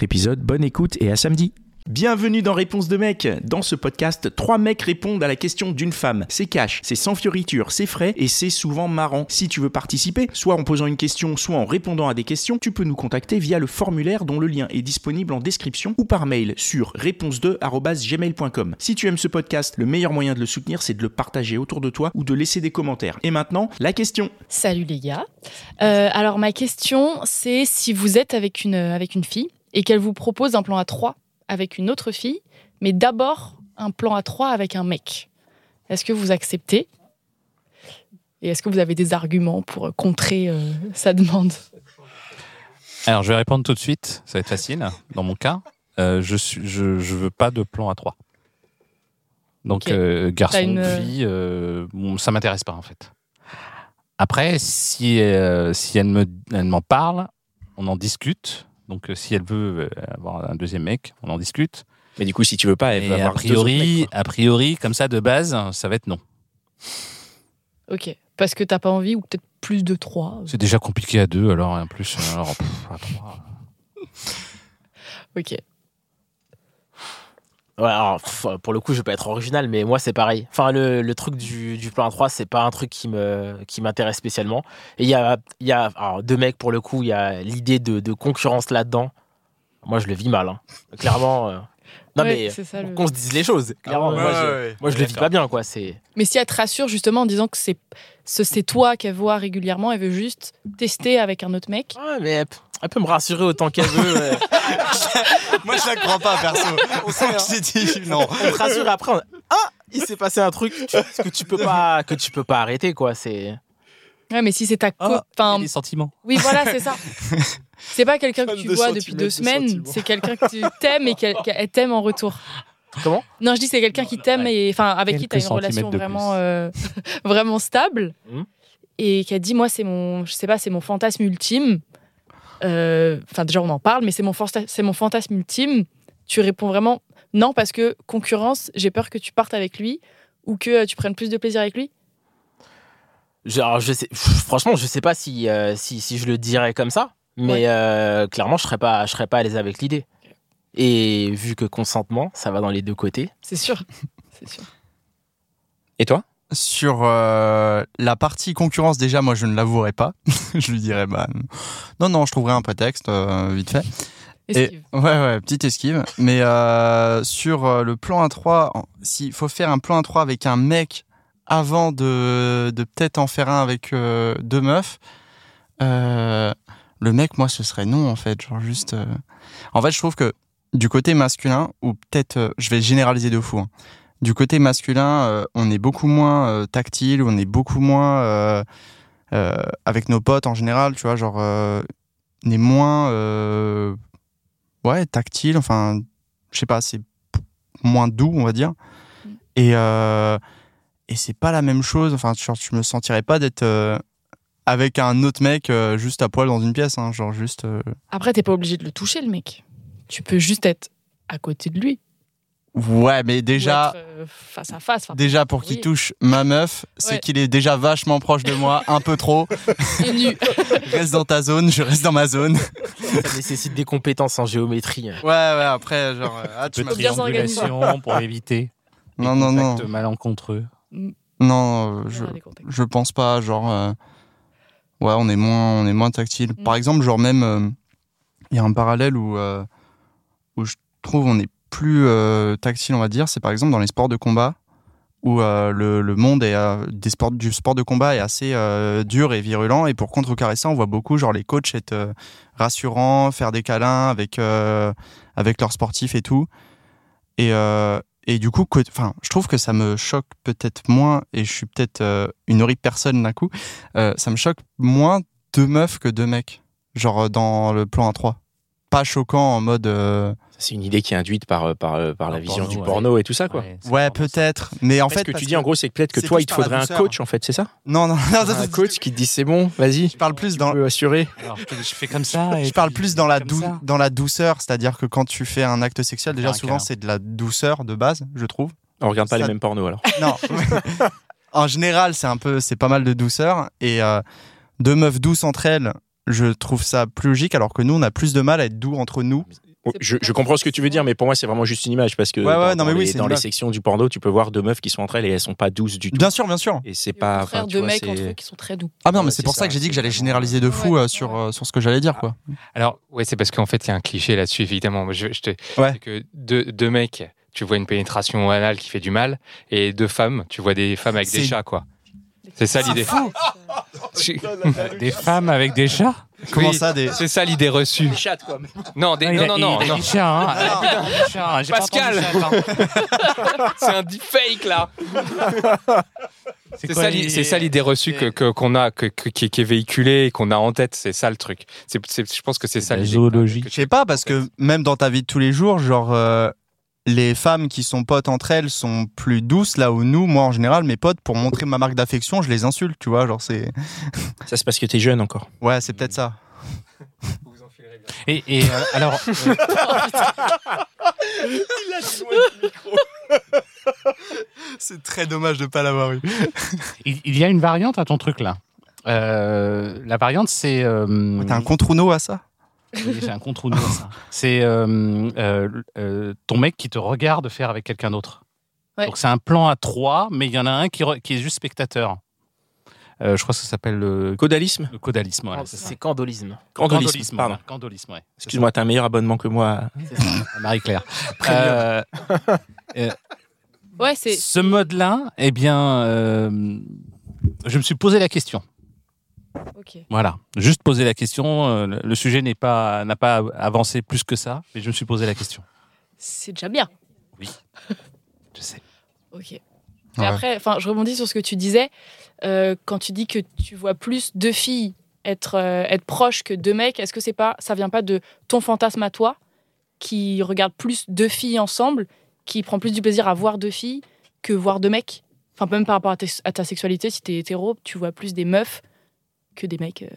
épisode. Bonne écoute et à samedi. Bienvenue dans Réponse de mec. Dans ce podcast, trois mecs répondent à la question d'une femme. C'est cash, c'est sans fioriture, c'est frais et c'est souvent marrant. Si tu veux participer, soit en posant une question, soit en répondant à des questions, tu peux nous contacter via le formulaire dont le lien est disponible en description ou par mail sur réponse2@gmail.com. Si tu aimes ce podcast, le meilleur moyen de le soutenir, c'est de le partager autour de toi ou de laisser des commentaires. Et maintenant, la question. Salut les gars. Euh, alors ma question, c'est si vous êtes avec une, avec une fille et qu'elle vous propose un plan à trois avec une autre fille, mais d'abord un plan à trois avec un mec. Est-ce que vous acceptez? Et est-ce que vous avez des arguments pour contrer euh, sa demande? Alors, je vais répondre tout de suite. Ça va être facile. Dans mon cas, euh, je ne je, veux pas de plan à trois. Donc, euh, garçon, une- fille, bon, ça m'intéresse pas en fait. Après, si, si elle me- elle m'en parle, on en discute. Donc, euh, si elle veut euh, avoir un deuxième mec, on en discute. Mais du coup, si tu veux pas, elle va a avoir deux autres priori, mecs, a priori, comme ça de base, ça va être non. Ok. Parce que t'as pas envie ou peut-être plus de trois. C'est déjà compliqué à deux, alors en plus, alors, pff, à trois. Ok. Ouais, alors, pff, pour le coup, je vais pas être original, mais moi, c'est pareil. Enfin, le, le truc du, du plan 3, c'est pas un truc qui me qui m'intéresse spécialement. Et il y a, il y a alors, deux mecs, pour le coup, il y a l'idée de, de concurrence là-dedans. Moi, je le vis mal. hein. Clairement. euh, Non, Ouais, mais c'est ça, le- qu'on se dise les choses. Clairement, ouais, moi, ouais, je, ouais. moi, je le vis pas bien, quoi. C'est. Mais si elle te rassure justement en disant que c'est ce c'est toi qu'elle voit régulièrement, elle veut juste tester avec un autre mec. Ouais, mais elle peut me rassurer autant qu'elle veut. Moi, je la crois pas, perso. J'ai dit non. on te rassure après. on- Ah, il s'est passé un truc tu- que tu peux pas que tu peux pas arrêter, quoi. C'est. Ouais, mais si c'est ta co... Ah, enfin, Les sentiments. oui, voilà, c'est ça. C'est pas quelqu'un que tu de vois depuis deux de semaines, c'est quelqu'un que tu t'aimes et qu'elle t'aime en retour. Comment? Non, je dis c'est quelqu'un qui t'aime et enfin avec qui tu as une relation vraiment euh, vraiment stable Mhm. et qui a dit moi c'est mon je sais pas c'est mon fantasme ultime. Euh, Enfin déjà on en parle mais c'est mon c'est mon fantasme ultime. Tu réponds vraiment non parce que concurrence j'ai peur que tu partes avec lui ou que euh, tu prennes plus de plaisir avec lui. Je, alors, je sais, franchement, je sais pas si, euh, si, si je le dirais comme ça, mais Ouais. euh, clairement, je serais pas, je serais pas à l'aise avec l'idée. Et vu que consentement, ça va dans les deux côtés. C'est sûr. C'est sûr. Et toi? Sur euh, la partie concurrence, déjà, moi, je ne l'avouerai pas. je lui dirais, bah, non, non, je trouverai un prétexte, euh, vite fait. Esquive. Ouais, ouais, petite esquive. Mais euh, sur le plan A3, en- s'il faut faire un plan A3 avec un mec avant de, de peut-être en faire un avec deux meufs, le mec, moi, ce serait non, en fait. Genre juste. En fait, je trouve que du côté masculin, ou peut-être, je vais généraliser de fou, hein. Du côté masculin, euh, on est beaucoup moins euh, tactile, on est beaucoup moins. euh, avec nos potes en général, tu vois, genre. on est moins. ouais, tactile, enfin, je sais pas, c'est moins doux, on va dire. Mm. Et, et c'est pas la même chose, enfin, genre, je me sentirais pas d'être avec un autre mec euh, juste à poil dans une pièce, hein, genre juste. euh, Après t'es pas obligé de le toucher le mec. Tu peux juste être à côté de lui. Ouais, mais déjà. euh, face à face. Enfin, Déjà, pour qu'il Oui. touche ma meuf, c'est Ouais. qu'il est déjà vachement proche de moi, un peu trop. et nu. Reste dans ta zone, je reste dans ma zone. Ça nécessite des compétences en géométrie. Ouais, ouais, après, genre, euh, ah, tu m'as triangulation pour éviter les Non, non, non. contacts malencontreux. Non, euh, je. Je pense pas, genre euh, ouais, on est moins on est moins tactile. Par exemple, genre même euh, il y a un parallèle où euh, où je trouve on est plus euh, tactile, on va dire, c'est par exemple dans les sports de combat où euh, le, le monde est euh, des sports du sport de combat est assez dur et virulent et pour contrecarrer ça, on voit beaucoup genre les coachs être rassurants, faire des câlins avec avec leurs sportifs et tout. Et et du coup, enfin, je trouve que ça me choque peut-être moins, et je suis peut-être une horrible personne d'un coup, ça me choque moins deux meufs que deux mecs, genre dans le plan A3. pas choquant en mode. C'est une idée qui est induite par, euh, par, euh, par la vision porno, du ouais. porno et tout ça, quoi. Ouais, peut-être. Mais en fait, ce que tu dis en gros, c'est que peut-être que toi, il te faudrait un coach, en fait, c'est ça? Non, non, non, Un coach qui te dit c'est bon, vas-y, Je parle plus tu dans. peux assurer. Alors, je, fais comme ça. et Je parle plus dans la, comme dou- ça. dans la douceur, c'est-à-dire que quand tu fais un acte sexuel, déjà un souvent c'est de la douceur de base, je trouve. On regarde pas Ça- les mêmes pornos alors. Non. en général, c'est un peu, c'est pas mal de douceur et euh, deux meufs douces entre elles, je trouve ça plus logique. Alors que nous, on a plus de mal à être doux entre nous. C'est Je, comprends ce que tu veux dire, mais pour moi, c'est vraiment juste une image parce que Ouais, ouais, dans, non, dans oui, les, dans sections du porno, tu peux voir deux meufs qui sont entre elles et elles sont pas douces du tout. Bien sûr, bien sûr. Et c'est pas. deux vois, mecs entre eux qui sont très doux. Ah non, mais Ouais, c'est pour ça, ça, que j'ai dit que j'allais généraliser de fou Ouais, euh, sur, ouais. euh, sur ce que j'allais dire, quoi. Alors, ouais, c'est parce qu'en fait, il y a un cliché là-dessus, évidemment. Je, je te, que deux, deux mecs, tu vois une pénétration anale qui fait du mal, et deux femmes, tu vois des femmes avec des chats, quoi. C'est ça l'idée. Des femmes avec des chats Comment Oui. ça, des... C'est ça l'idée reçue. Des chattes, quoi. Non, des- Ah, non, a- non, non, a non. dit chat, hein. Ah, hein. Pascal. hein. C'est un deepfake là. C'est quoi ça, les- ça l'idée reçue que que- qu'on a, que, que- qui, qui est véhiculée et qu'on a en tête. C'est ça le truc. C'est, c'est- je pense que c'est ça la l'idée. zoologie. Je sais pas, parce que même dans ta vie de tous les jours, genre, euh, les femmes qui sont potes entre elles sont plus douces, là où nous, moi en général, mes potes, pour montrer ma marque d'affection, je les insulte, tu vois, genre c'est... Ça, c'est parce que t'es jeune encore. Ouais, c'est peut-être ça. Et, et, euh, alors, euh, C'est très dommage de pas l'avoir eu. il, il y a une variante à ton truc là. Euh, la variante, c'est. euh, T'as un contre-uno à ça? Oui, j'ai un contre ça. C'est euh, euh, euh, ton mec qui te regarde faire avec quelqu'un d'autre. Ouais. Donc c'est un plan à trois, mais il y en a un qui, re- qui est juste spectateur. Euh, je crois que ça s'appelle le, Caudalisme le caudalisme. voilà, c'est. C'est candolisme. Candolisme, pardon. candolisme, ouais. Excuse-moi, t'as un meilleur abonnement que moi. Marie-Claire. Euh, Ouais, c'est. ce mode-là, eh bien, euh, je me suis posé la question. Voilà, juste poser la question. euh, le- sujet n'est pas n'a pas avancé plus que ça, mais je me suis posé la question. C'est déjà bien. Je sais. Ok. Et Ouais. après, enfin, je rebondis sur ce que tu disais euh, quand tu dis que tu vois plus deux filles être euh, être proches que deux mecs. Est-ce que c'est pas ça vient pas de ton fantasme à toi qui regarde plus deux filles ensemble, qui prend plus du plaisir à voir deux filles que voir deux mecs? Enfin, même par rapport à, à ta sexualité, si t'es hétéro, tu vois plus des meufs que des mecs. euh.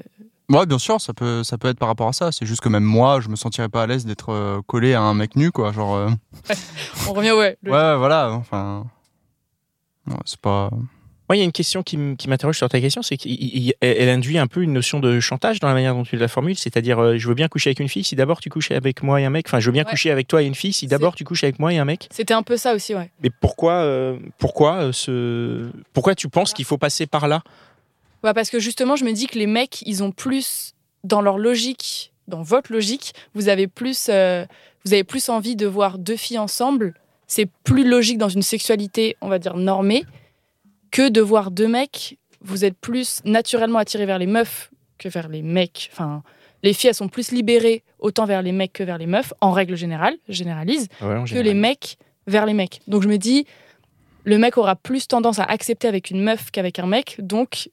Ouais, bien sûr, ça peut, ça peut être par rapport à ça. C'est juste que même moi, je me sentirais pas à l'aise d'être euh, collé à un mec nu, quoi. Genre, euh, On revient, ouais. le- ouais, voilà, enfin. C'est pas. Moi, il y a une question qui m'interroge sur ta question, c'est qu'elle induit un peu une notion de chantage dans la manière dont tu la formules, c'est-à-dire euh, je veux bien coucher avec une fille si d'abord tu couches avec moi et un mec, enfin je veux bien Ouais. coucher avec toi et une fille si d'abord tu couches avec moi et un mec. C'était un peu ça aussi, ouais. Mais pourquoi, euh, pourquoi euh, ce, pourquoi tu penses qu'il faut passer par là? Ouais, parce que justement, je me dis que les mecs, ils ont plus, dans leur logique, dans votre logique, vous avez plus, euh, vous avez plus envie de voir deux filles ensemble. C'est plus logique dans une sexualité, on va dire, normée, que de voir deux mecs. Vous êtes plus naturellement attiré vers les meufs que vers les mecs. Enfin, les filles, elles sont plus libérées autant vers les mecs que vers les meufs, en règle générale, je généralise que les mecs vers les mecs. Donc je me dis, le mec aura plus tendance à accepter avec une meuf qu'avec un mec, donc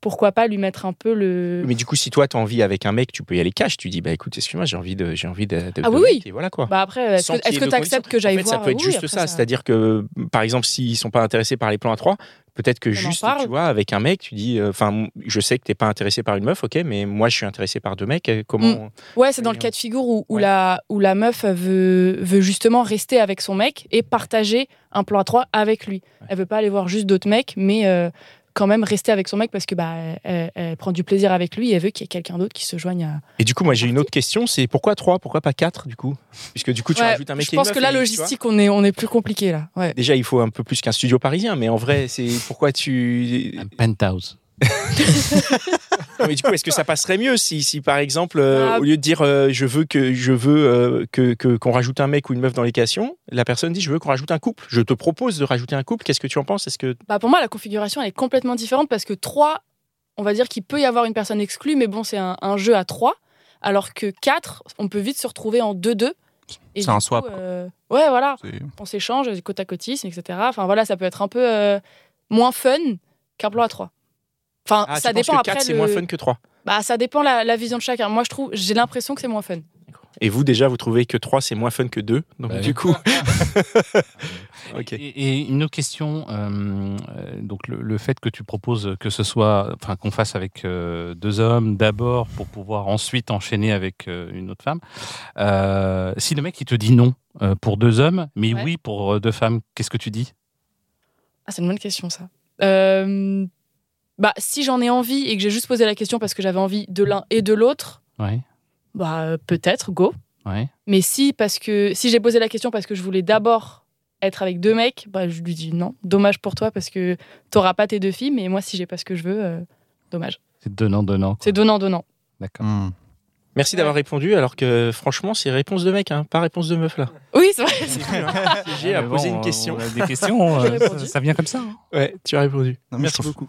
pourquoi pas lui mettre un peu le... Mais du coup, si toi t'as envie avec un mec, tu peux y aller cash. Tu dis bah écoute, excuse-moi, j'ai envie de, j'ai envie de, de- Ah oui, oui. Et voilà quoi. Bah après, est-ce que tu acceptes que En j'aille fait, voir ça peut être Oui, juste ça, c'est-à-dire que par exemple, s'ils sont pas intéressés par les plans à 3 peut-être que en juste, tu vois, avec un mec, tu dis, euh, enfin, je sais que t'es pas intéressé par une meuf, ok, mais moi je suis intéressé par deux mecs. euh, Comment Ouais, c'est dans le cas de figure où, où Ouais. la, où la meuf veut, veut justement rester avec son mec et partager un plan à trois avec lui. Elle veut pas aller voir juste d'autres mecs, mais euh, quand même rester avec son mec parce que bah, elle, elle prend du plaisir avec lui et elle veut qu'il y ait quelqu'un d'autre qui se joigne à. Et du coup, moi j'ai une autre question, c'est pourquoi 3 Pourquoi pas 4 du coup? Puisque du coup, tu Ouais, rajoutes un mec je et une pense meuf que vois, logistique, on est, on est plus compliqué là. Ouais. Déjà, il faut un peu plus qu'un studio parisien, mais en vrai, c'est pourquoi tu. Un penthouse. Non, mais du coup, est-ce que ça passerait mieux si, si par exemple, euh, Ah. au lieu de dire euh, je veux que je veux euh, que que- qu'on rajoute un mec ou une meuf dans l'équation, la personne dit je veux qu'on rajoute un couple. Je te propose de rajouter un couple. Qu'est-ce que tu en penses? Est-ce que Bah pour moi, la configuration elle est complètement différente parce que 3, on va dire qu'il peut y avoir une personne exclue, mais bon, c'est un, un jeu à 3. Alors que 4, on peut vite se retrouver en 2-2. Et C'est un coup, swap, euh, ouais, voilà. c'est- On s'échange, côte à côtisme, etc. Enfin voilà, ça peut être un peu euh, moins fun qu'un plan à 3. Enfin, ah, ça tu dépend que après. 4 c'est le- moins fun que 3 Bah, ça dépend la, la vision de chacun. Moi, je trouve, j'ai l'impression que c'est moins fun. Et vous, déjà, vous trouvez que 3, c'est moins fun que 2. Donc, Bah du coup. ok. Et, et une autre question, euh, donc le, le fait que tu proposes que ce soit, enfin qu'on fasse avec euh, deux hommes d'abord pour pouvoir ensuite enchaîner avec euh, une autre femme. euh, si le mec il te dit non euh, pour deux hommes, mais Ouais. oui pour euh, deux femmes, qu'est-ce que tu dis? Ah, c'est une bonne question, ça. Bah, si j'en ai envie et que j'ai juste posé la question parce que j'avais envie de l'un et de l'autre, Ouais, bah, euh, peut-être, go. ouais. Mais si, parce que, si j'ai posé la question parce que je voulais d'abord être avec deux mecs, bah, je lui dis non. Dommage pour toi parce que t'auras pas tes deux filles, mais moi, si j'ai pas ce que je veux, euh, dommage. C'est donnant donnant. quoi. C'est donnant-donnant. D'accord. Hmm. Merci d'avoir répondu, alors que franchement, c'est réponse de mec, hein, pas réponse de meuf là. Oui, c'est vrai. J'ai à Mais poser une question. on a des questions, euh, ça, ça vient comme ça. hein. Ouais, tu as répondu. Non, mais je Merci trouve- beaucoup.